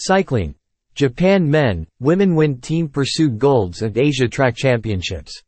Cycling. Japan men, women win team pursuit golds at Asia Track Championships.